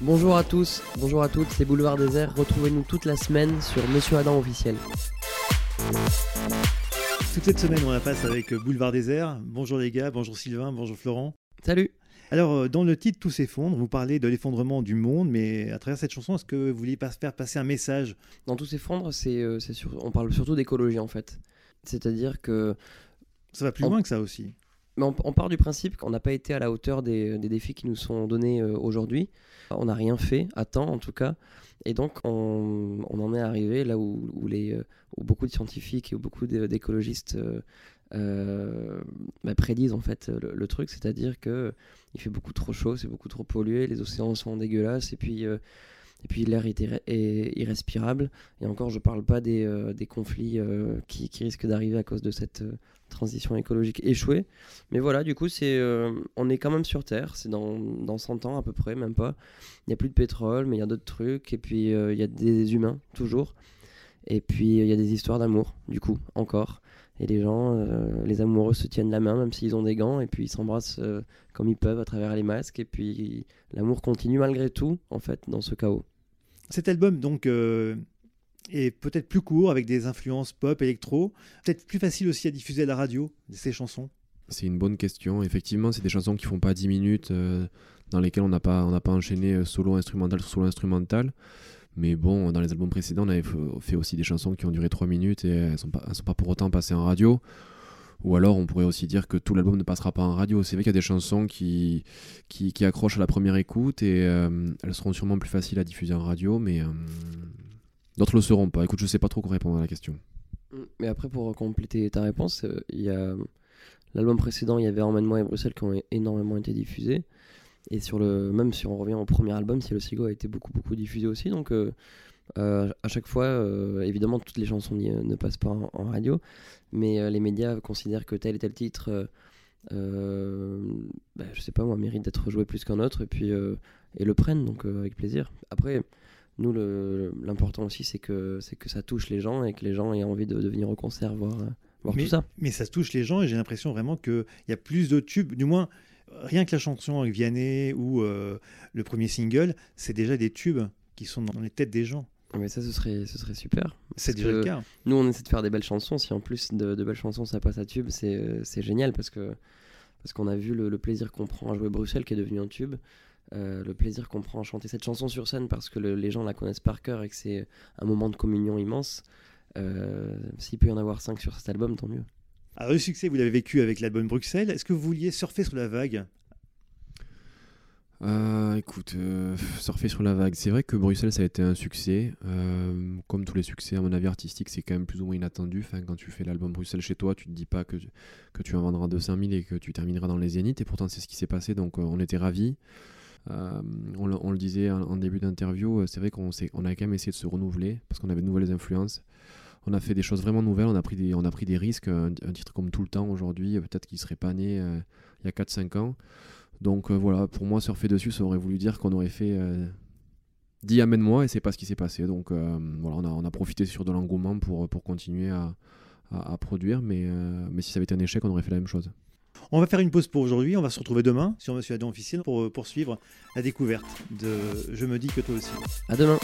Bonjour à tous, bonjour à toutes, c'est Boulevard Désert. Retrouvez-nous toute la semaine sur Monsieur Adam officiel. Toute cette semaine, on la passe avec Boulevard Désert. Bonjour les gars, bonjour Sylvain, bonjour Florent. Salut. Alors, euh, dans le titre Tout s'effondre, vous parlez de l'effondrement du monde, mais à travers cette chanson, est-ce que vous vouliez pas faire passer un message? Dans Tout s'effondre, c'est, euh, on parle surtout d'écologie en fait. C'est-à-dire que Ça va plus En- loin que ça aussi. Mais on, part du principe qu'on n'a pas été à la hauteur des, défis qui nous sont donnés euh, aujourd'hui. On n'a rien fait, à temps en tout cas. Et donc, on, en est arrivé là où, euh, beaucoup de scientifiques et beaucoup d'é- d'écologistes euh, bah, prédisent en fait le, truc, c'est-à-dire que il fait beaucoup trop chaud, c'est beaucoup trop pollué, les océans sont dégueulasses et puis, et puis l'air est, irrespirable. Et encore, je parle pas des, euh, conflits euh, qui, risquent d'arriver à cause de cette euh, transition écologique échouée. Mais voilà, du coup, c'est, on est quand même sur Terre. C'est dans, dans 100 ans à peu près, même pas. Il n'y a plus de pétrole, mais il y a d'autres trucs. Et puis, il y a des humains, toujours. Et puis, il y a des histoires d'amour, du coup, encore. Et les gens, les amoureux se tiennent la main, même s'ils ont des gants. Et puis, ils s'embrassent comme ils peuvent à travers les masques. Et puis, l'amour continue malgré tout, en fait, dans ce chaos. Cet album, donc, euh, est peut-être plus court, avec des influences pop, électro. Peut-être plus facile aussi à diffuser à la radio, ces chansons. C'est une bonne question. Effectivement, c'est des chansons qui font pas 10 minutes, euh, dans lesquelles on n'a pas, on pas enchaîné euh, solo instrumental sur solo instrumental. Mais bon, dans les albums précédents, on avait fait aussi des chansons qui ont duré 3 minutes et elles elles sont pas pour autant passées en radio. Ou alors, on pourrait aussi dire que tout l'album ne passera pas en radio. C'est vrai qu'il y a des chansons qui, qui, accrochent à la première écoute et euh, elles seront sûrement plus faciles à diffuser en radio, mais euh, d'autres le seront pas. Écoute, je sais pas trop quoi répondre à la question. Mais après, pour compléter ta réponse, euh, il y a l'album précédent, il y avait Emmène-moi et Bruxelles qui ont énormément été diffusés. Et sur le, même si on revient au premier album, Cielo Sigo a été beaucoup, beaucoup diffusé aussi. Donc, euh, euh, à chaque fois, euh, évidemment, toutes les chansons n'y- ne passent pas en, en radio. Mais euh, les médias considèrent que tel et tel titre, euh, euh, bah, je sais pas moi, mérite d'être joué plus qu'un autre. Et puis, euh, et le prennent, donc euh, avec plaisir. Après. Nous, l'important aussi, c'est que, c'est que ça touche les gens et que les gens aient envie de, de venir au concert voir, euh, voir mais, tout ça. mais ça touche les gens et j'ai l'impression vraiment qu'il y a plus de tubes, du moins rien que la chanson avec Vianney ou euh, le premier single, c'est déjà des tubes qui sont dans les têtes des gens. Mais ça, ce serait, ce serait super. C'est déjà le cas. Nous, on essaie de faire des belles chansons. Si en plus de, de belles chansons, ça passe à tube, c'est euh, c'est génial parce que parce qu'on a vu le, le plaisir qu'on prend à jouer Bruxelles qui est devenu un tube. euh, le plaisir qu'on prend à chanter cette chanson sur scène parce que le- les gens la connaissent par cœur et que c'est un moment de communion immense. Euh, S'il peut y en avoir 5 sur cet album, tant mieux. Alors le succès, vous l'avez vécu avec l'album Bruxelles. Est-ce que vous vouliez surfer sur la vague? Euh, écoute, euh, surfer sur la vague. C'est vrai que Bruxelles, ça a été un succès. Euh, comme tous les succès, à mon avis, artistique, c'est quand même plus ou moins inattendu. Quand tu fais l'album Bruxelles chez toi, tu te dis pas que, tu- en vendras 200 000 et que tu termineras dans les zéniths. Et pourtant, c'est ce qui s'est passé. Donc, euh, on était ravis. On, le- disait en, début d'interview, c'est vrai qu'on a quand même essayé de se renouveler parce qu'on avait de nouvelles influences. On a fait des choses vraiment nouvelles, on a pris des, risques. Un, titre comme Tout le temps aujourd'hui, peut-être qu'il serait pas né il y a 4-5 ans. Donc euh, voilà, pour moi, surfer dessus, ça aurait voulu dire qu'on aurait fait euh, 10 amène-moi et c'est pas ce qui s'est passé. Donc euh, voilà, on a, on a profité sur de l'engouement pour, pour continuer à, à- à produire, mais, euh, mais si ça avait été un échec, on aurait fait la même chose. On va faire une pause pour aujourd'hui. On va se retrouver demain sur Monsieur Adam officiel pour poursuivre la découverte de Je me dis que toi aussi. À demain.